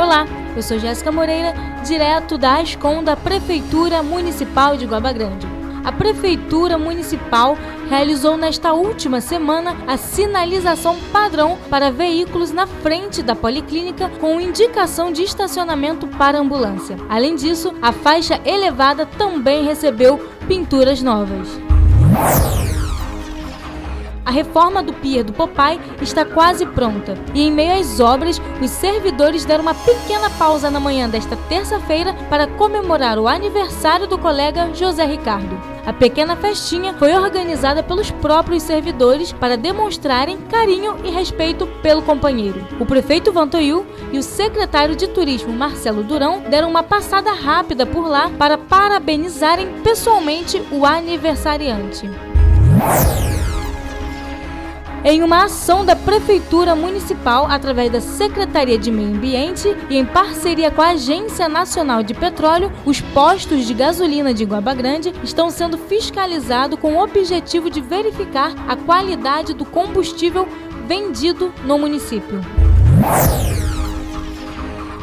Olá, eu sou Jéssica Moreira, direto da ASCOM da Prefeitura Municipal de Guaba Grande. A Prefeitura Municipal realizou nesta última semana a sinalização padrão para veículos na frente da policlínica com indicação de estacionamento para ambulância. Além disso, a faixa elevada também recebeu pinturas novas. A reforma do Pier do Popai está quase pronta e, em meio às obras, os servidores deram uma pequena pausa na manhã desta terça-feira para comemorar o aniversário do colega José Ricardo. A pequena festinha foi organizada pelos próprios servidores para demonstrarem carinho e respeito pelo companheiro. O prefeito Vantoiu e o secretário de Turismo Marcelo Durão deram uma passada rápida por lá para parabenizarem pessoalmente o aniversariante. Em uma ação da Prefeitura Municipal, através da Secretaria de Meio Ambiente e em parceria com a Agência Nacional de Petróleo, os postos de gasolina de Guaba Grande estão sendo fiscalizados com o objetivo de verificar a qualidade do combustível vendido no município.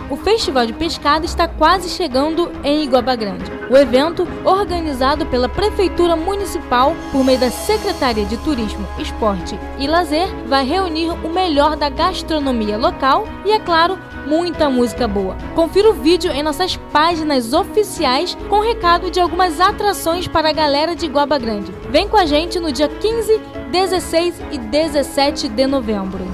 O Festival de Pescada está quase chegando em Iguaba Grande. O evento, organizado pela Prefeitura Municipal por meio da Secretaria de Turismo, Esporte e Lazer, vai reunir o melhor da gastronomia local e, é claro, muita música boa. Confira o vídeo em nossas páginas oficiais com recado de algumas atrações para a galera de Iguaba Grande. Vem com a gente no dia 15, 16 e 17 de novembro.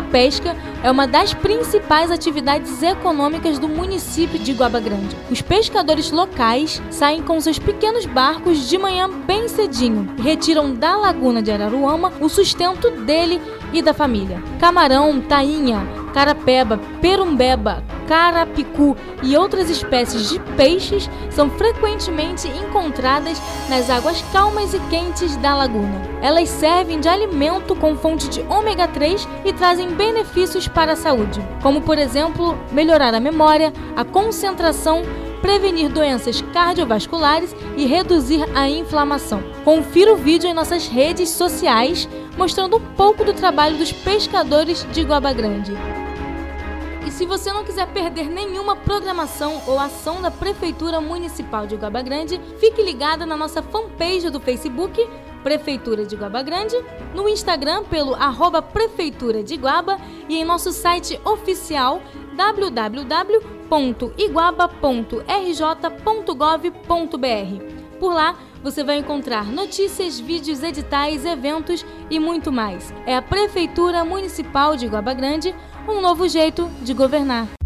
A pesca é uma das principais atividades econômicas do município de Guaba Grande. Os pescadores locais saem com seus pequenos barcos de manhã bem cedinho retiram da laguna de Araruama o sustento dele e da família. Camarão, tainha, carapeba, perumbeba, carapicu e outras espécies de peixes são frequentemente encontradas nas águas calmas e quentes da laguna. Elas servem de alimento com fonte de ômega 3 e trazem benefícios para a saúde, como por exemplo, melhorar a memória, a concentração, prevenir doenças cardiovasculares e reduzir a inflamação. Confira o vídeo em nossas redes sociais mostrando um pouco do trabalho dos pescadores de Guaba Grande. E se você não quiser perder nenhuma programação ou ação da Prefeitura Municipal de Guaba Grande, fique ligada na nossa fanpage do Facebook, Prefeitura de Guaba Grande, no Instagram pelo arroba Prefeitura de Guaba e em nosso site oficial www.iguaba.rj.gov.br. Por lá, você vai encontrar notícias, vídeos, editais, eventos e muito mais. É a Prefeitura Municipal de Guaba Grande, um novo jeito de governar.